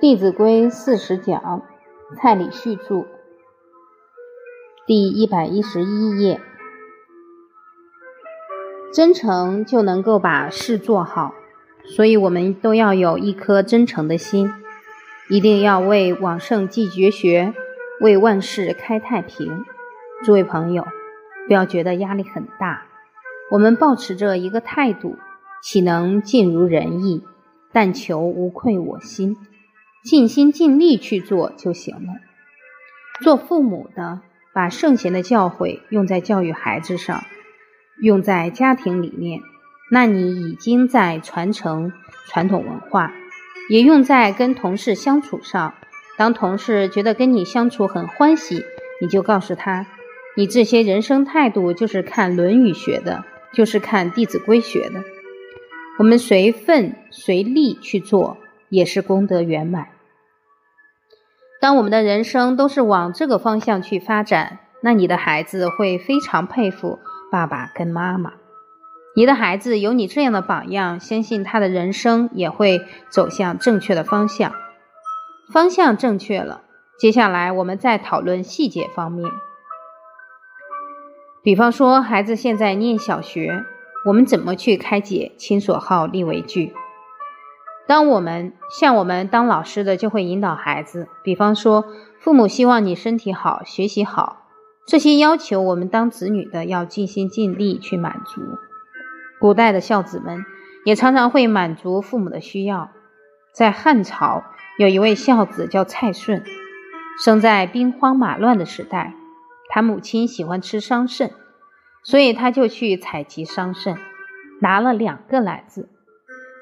《弟子规》四十讲，蔡礼旭著，第一百一十一页。真诚就能够把事做好，所以我们都要有一颗真诚的心，一定要为往圣继绝学，为万世开太平。诸位朋友，不要觉得压力很大，我们保持着一个态度，岂能尽如人意？但求无愧我心，尽心尽力去做就行了。做父母的，把圣贤的教诲用在教育孩子上。用在家庭里面，那你已经在传承传统文化；也用在跟同事相处上。当同事觉得跟你相处很欢喜，你就告诉他，你这些人生态度就是看《论语》学的，就是看《弟子规》学的。我们随份随力去做，也是功德圆满。当我们的人生都是往这个方向去发展，那你的孩子会非常佩服。爸爸跟妈妈，你的孩子有你这样的榜样，相信他的人生也会走向正确的方向。方向正确了，接下来我们再讨论细节方面。比方说，孩子现在念小学，我们怎么去开解亲所好，立为据？当我们像我们当老师的，就会引导孩子。比方说，父母希望你身体好，学习好。这些要求，我们当子女的要尽心尽力去满足。古代的孝子们也常常会满足父母的需要。在汉朝，有一位孝子叫蔡顺，生在兵荒马乱的时代。他母亲喜欢吃桑葚，所以他就去采集桑葚，拿了两个篮子。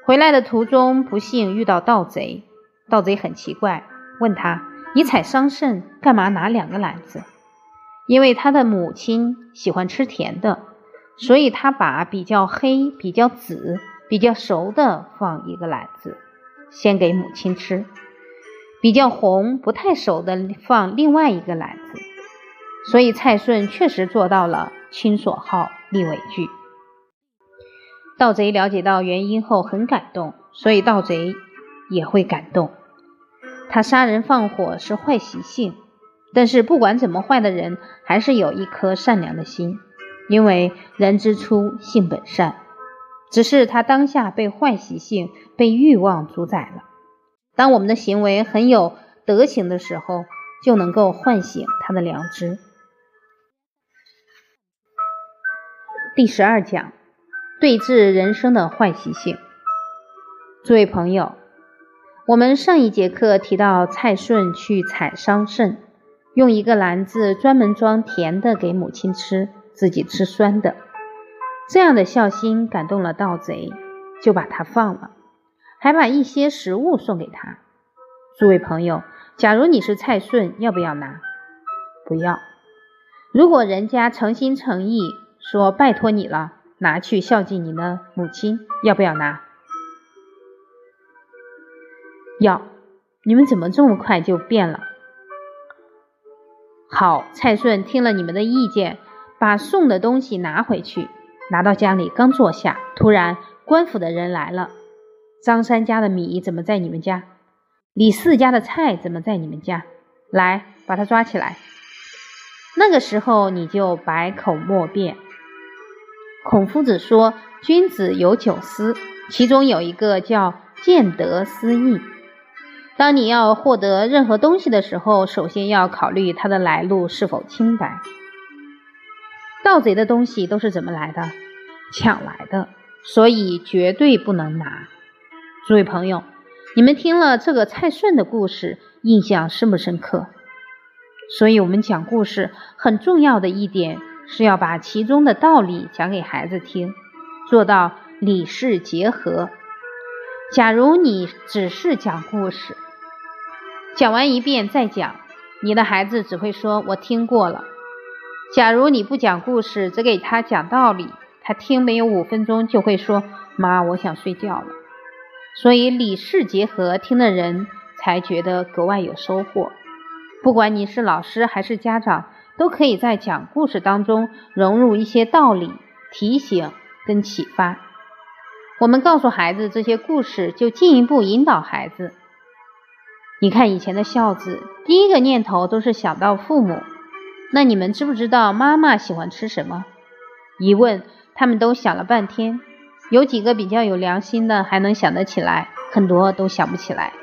回来的途中，不幸遇到盗贼。盗贼很奇怪，问他：“你采桑葚干嘛拿两个篮子？”因为他的母亲喜欢吃甜的，所以他把比较黑、比较紫、比较熟的放一个篮子，先给母亲吃；比较红、不太熟的放另外一个篮子。所以蔡顺确实做到了亲所好，力为具。盗贼了解到原因后很感动，所以盗贼也会感动。他杀人放火是坏习性。但是不管怎么坏的人，还是有一颗善良的心，因为人之初性本善，只是他当下被坏习性、被欲望主宰了。当我们的行为很有德行的时候，就能够唤醒他的良知。第十二讲，对治人生的坏习性。诸位朋友，我们上一节课提到蔡顺去采桑葚。用一个篮子专门装甜的给母亲吃，自己吃酸的。这样的孝心感动了盗贼，就把他放了，还把一些食物送给他。诸位朋友，假如你是蔡顺，要不要拿？不要。如果人家诚心诚意说拜托你了，拿去孝敬你的母亲，要不要拿？要。你们怎么这么快就变了？好，蔡顺听了你们的意见，把送的东西拿回去，拿到家里刚坐下，突然官府的人来了。张三家的米怎么在你们家？李四家的菜怎么在你们家？来，把他抓起来。那个时候你就百口莫辩。孔夫子说，君子有九思，其中有一个叫见得思义。当你要获得任何东西的时候，首先要考虑它的来路是否清白。盗贼的东西都是怎么来的？抢来的，所以绝对不能拿。诸位朋友，你们听了这个蔡顺的故事，印象深不深刻？所以，我们讲故事很重要的一点是要把其中的道理讲给孩子听，做到理事结合。假如你只是讲故事，讲完一遍再讲，你的孩子只会说“我听过了”。假如你不讲故事，只给他讲道理，他听没有五分钟就会说“妈，我想睡觉了”。所以理事结合，听的人才觉得格外有收获。不管你是老师还是家长，都可以在讲故事当中融入一些道理、提醒跟启发。我们告诉孩子这些故事，就进一步引导孩子。你看以前的孝子，第一个念头都是想到父母。那你们知不知道妈妈喜欢吃什么？一问，他们都想了半天，有几个比较有良心的还能想得起来，很多都想不起来。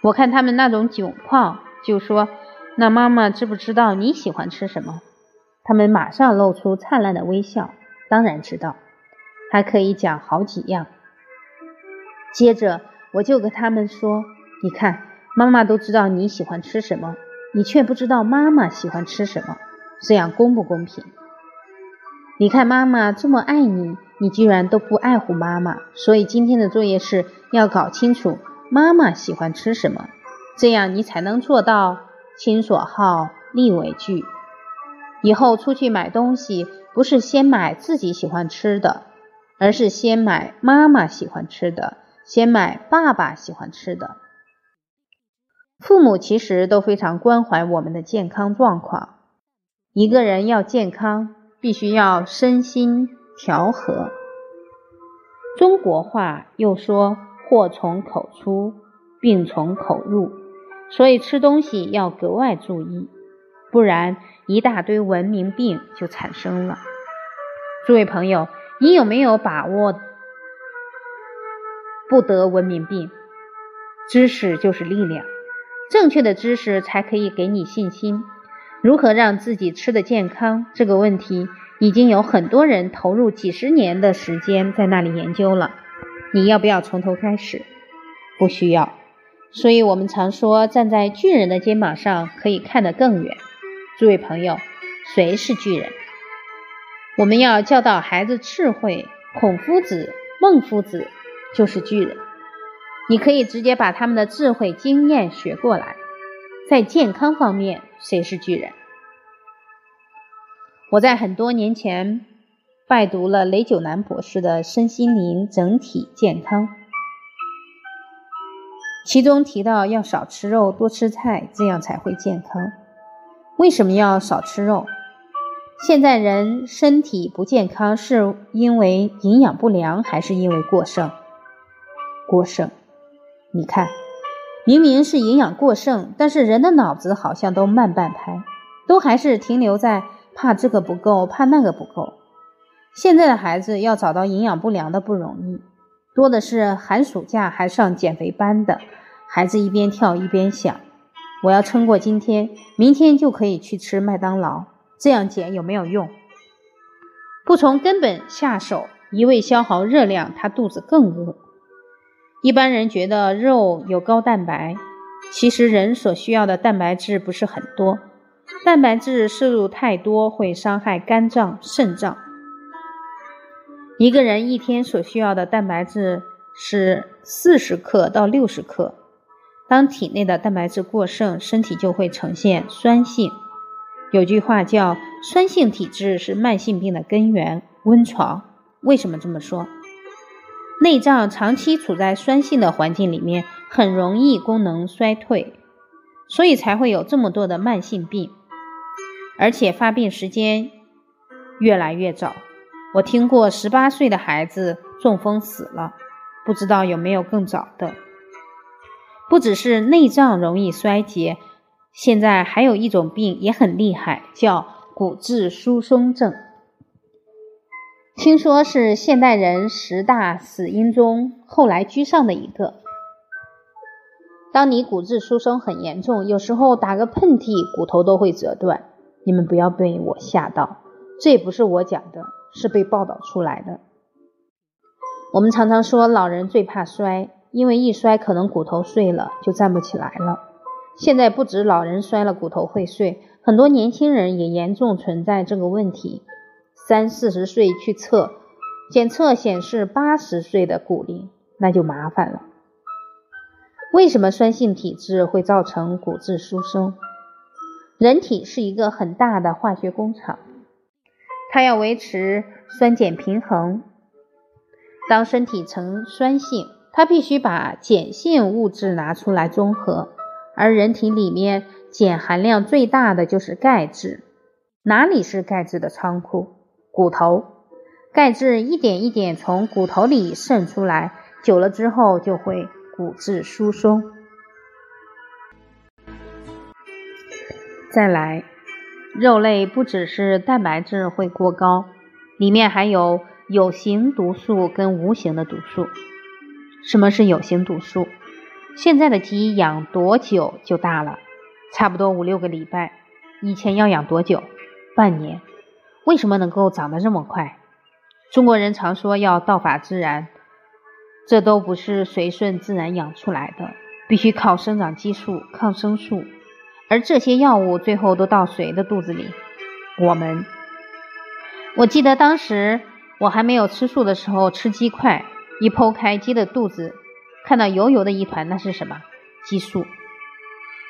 我看他们那种窘况，就说：“那妈妈知不知道你喜欢吃什么？”他们马上露出灿烂的微笑，当然知道，还可以讲好几样。接着我就跟他们说：“你看，妈妈都知道你喜欢吃什么。”你却不知道妈妈喜欢吃什么，这样公不公平？你看妈妈这么爱你，你居然都不爱护妈妈。所以今天的作业是要搞清楚妈妈喜欢吃什么，这样你才能做到亲所好，力为具。以后出去买东西，不是先买自己喜欢吃的，而是先买妈妈喜欢吃的，先买爸爸喜欢吃的。父母其实都非常关怀我们的健康状况。一个人要健康，必须要身心调和。中国话又说“祸从口出，病从口入”，所以吃东西要格外注意，不然一大堆文明病就产生了。诸位朋友，你有没有把握不得文明病？知识就是力量。正确的知识才可以给你信心。如何让自己吃的健康？这个问题已经有很多人投入几十年的时间在那里研究了。你要不要从头开始？不需要。所以我们常说，站在巨人的肩膀上可以看得更远。诸位朋友，谁是巨人？我们要教导孩子智慧。孔夫子、孟夫子就是巨人。你可以直接把他们的智慧经验学过来。在健康方面，谁是巨人？我在很多年前拜读了雷九南博士的《身心灵整体健康》，其中提到要少吃肉，多吃菜，这样才会健康。为什么要少吃肉？现在人身体不健康，是因为营养不良，还是因为过剩？过剩。你看，明明是营养过剩，但是人的脑子好像都慢半拍，都还是停留在怕这个不够，怕那个不够。现在的孩子要找到营养不良的不容易，多的是寒暑假还上减肥班的孩子，一边跳一边想：我要撑过今天，明天就可以去吃麦当劳。这样减有没有用？不从根本下手，一味消耗热量，他肚子更饿。一般人觉得肉有高蛋白，其实人所需要的蛋白质不是很多。蛋白质摄入太多会伤害肝脏、肾脏。一个人一天所需要的蛋白质是四十克到六十克。当体内的蛋白质过剩，身体就会呈现酸性。有句话叫“酸性体质是慢性病的根源”。温床为什么这么说？内脏长期处在酸性的环境里面，很容易功能衰退，所以才会有这么多的慢性病，而且发病时间越来越早。我听过十八岁的孩子中风死了，不知道有没有更早的。不只是内脏容易衰竭，现在还有一种病也很厉害，叫骨质疏松症。听说是现代人十大死因中后来居上的一个。当你骨质疏松很严重，有时候打个喷嚏，骨头都会折断。你们不要被我吓到，这也不是我讲的，是被报道出来的。我们常常说老人最怕摔，因为一摔可能骨头碎了就站不起来了。现在不止老人摔了骨头会碎，很多年轻人也严重存在这个问题。三四十岁去测，检测显示八十岁的骨龄，那就麻烦了。为什么酸性体质会造成骨质疏松？人体是一个很大的化学工厂，它要维持酸碱平衡。当身体呈酸性，它必须把碱性物质拿出来中和，而人体里面碱含量最大的就是钙质。哪里是钙质的仓库？骨头，钙质一点一点从骨头里渗出来，久了之后就会骨质疏松。再来，肉类不只是蛋白质会过高，里面还有有形毒素跟无形的毒素。什么是有形毒素？现在的鸡养多久就大了？差不多五六个礼拜。以前要养多久？半年。为什么能够长得这么快？中国人常说要道法自然，这都不是随顺自然养出来的，必须靠生长激素、抗生素。而这些药物最后都到谁的肚子里？我们。我记得当时我还没有吃素的时候，吃鸡块，一剖开鸡的肚子，看到油油的一团，那是什么？激素。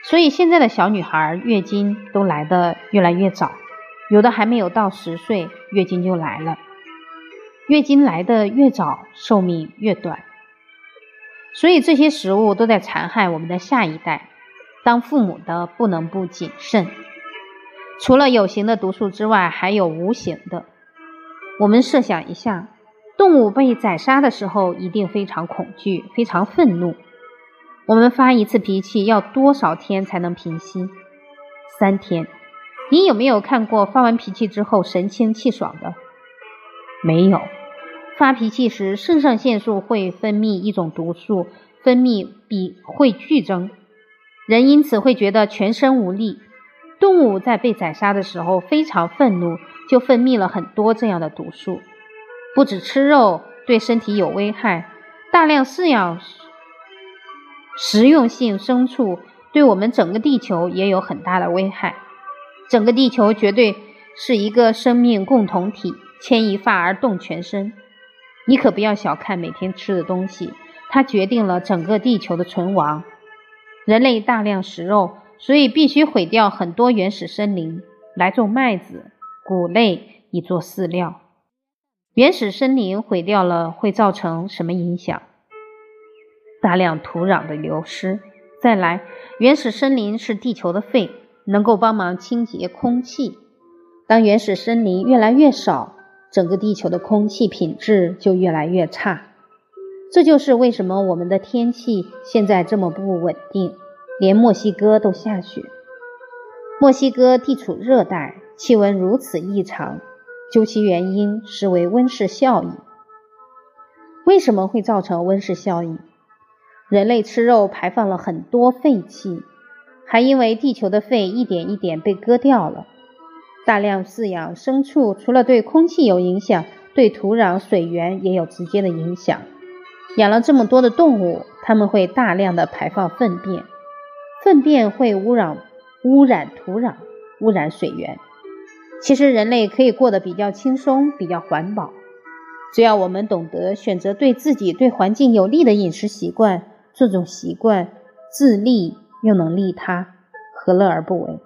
所以现在的小女孩月经都来的越来越早。有的还没有到十岁，月经就来了。月经来的越早，寿命越短。所以这些食物都在残害我们的下一代。当父母的不能不谨慎。除了有形的毒素之外，还有无形的。我们设想一下，动物被宰杀的时候，一定非常恐惧，非常愤怒。我们发一次脾气要多少天才能平息？三天。你有没有看过发完脾气之后神清气爽的？没有。发脾气时，肾上腺素会分泌一种毒素，分泌比会剧增，人因此会觉得全身无力。动物在被宰杀的时候非常愤怒，就分泌了很多这样的毒素。不止吃肉对身体有危害，大量饲养食用性牲畜对我们整个地球也有很大的危害。整个地球绝对是一个生命共同体，牵一发而动全身。你可不要小看每天吃的东西，它决定了整个地球的存亡。人类大量食肉，所以必须毁掉很多原始森林来种麦子、谷类以做饲料。原始森林毁掉了会造成什么影响？大量土壤的流失。再来，原始森林是地球的肺。能够帮忙清洁空气。当原始森林越来越少，整个地球的空气品质就越来越差。这就是为什么我们的天气现在这么不稳定，连墨西哥都下雪。墨西哥地处热带，气温如此异常，究其原因，实为温室效应。为什么会造成温室效应？人类吃肉排放了很多废气。还因为地球的肺一点一点被割掉了，大量饲养牲畜，除了对空气有影响，对土壤、水源也有直接的影响。养了这么多的动物，它们会大量的排放粪便，粪便会污染污染土壤、污染水源。其实人类可以过得比较轻松、比较环保，只要我们懂得选择对自己、对环境有利的饮食习惯，这种习惯自利。又能利他，何乐而不为？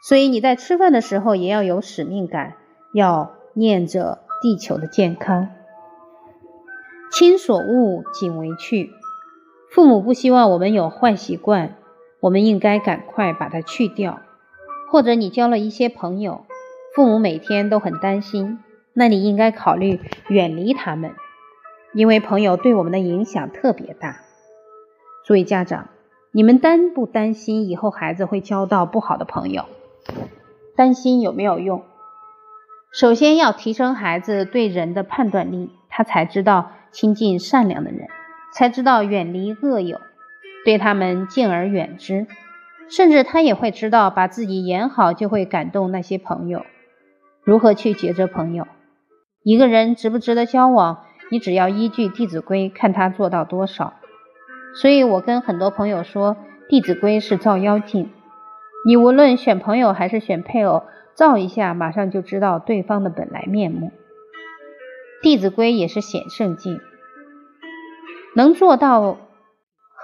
所以你在吃饭的时候也要有使命感，要念着地球的健康。亲所恶，谨为去。父母不希望我们有坏习惯，我们应该赶快把它去掉。或者你交了一些朋友，父母每天都很担心，那你应该考虑远离他们，因为朋友对我们的影响特别大。作为家长。你们担不担心以后孩子会交到不好的朋友？担心有没有用？首先要提升孩子对人的判断力，他才知道亲近善良的人，才知道远离恶友，对他们敬而远之。甚至他也会知道把自己演好，就会感动那些朋友。如何去抉择朋友？一个人值不值得交往，你只要依据《弟子规》，看他做到多少。所以我跟很多朋友说，《弟子规》是照妖镜，你无论选朋友还是选配偶，照一下，马上就知道对方的本来面目。《弟子规》也是显圣镜，能做到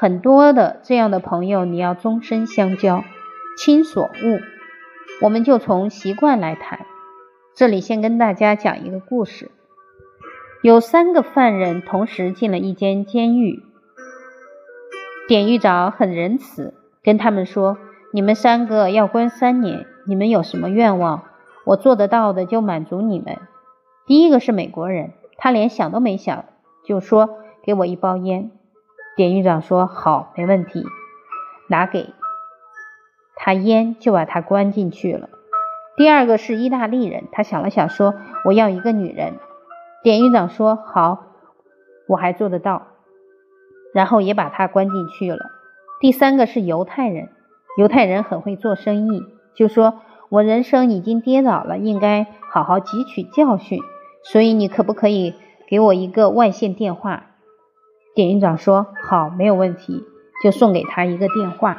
很多的这样的朋友，你要终身相交，亲所恶。我们就从习惯来谈，这里先跟大家讲一个故事：有三个犯人同时进了一间监狱。典狱长很仁慈，跟他们说：“你们三个要关三年，你们有什么愿望，我做得到的就满足你们。”第一个是美国人，他连想都没想就说：“给我一包烟。”典狱长说：“好，没问题，拿给。”他烟就把他关进去了。第二个是意大利人，他想了想说：“我要一个女人。”典狱长说：“好，我还做得到。”然后也把他关进去了。第三个是犹太人，犹太人很会做生意，就说：“我人生已经跌倒了，应该好好汲取教训，所以你可不可以给我一个外线电话？”典狱长说：“好，没有问题，就送给他一个电话。”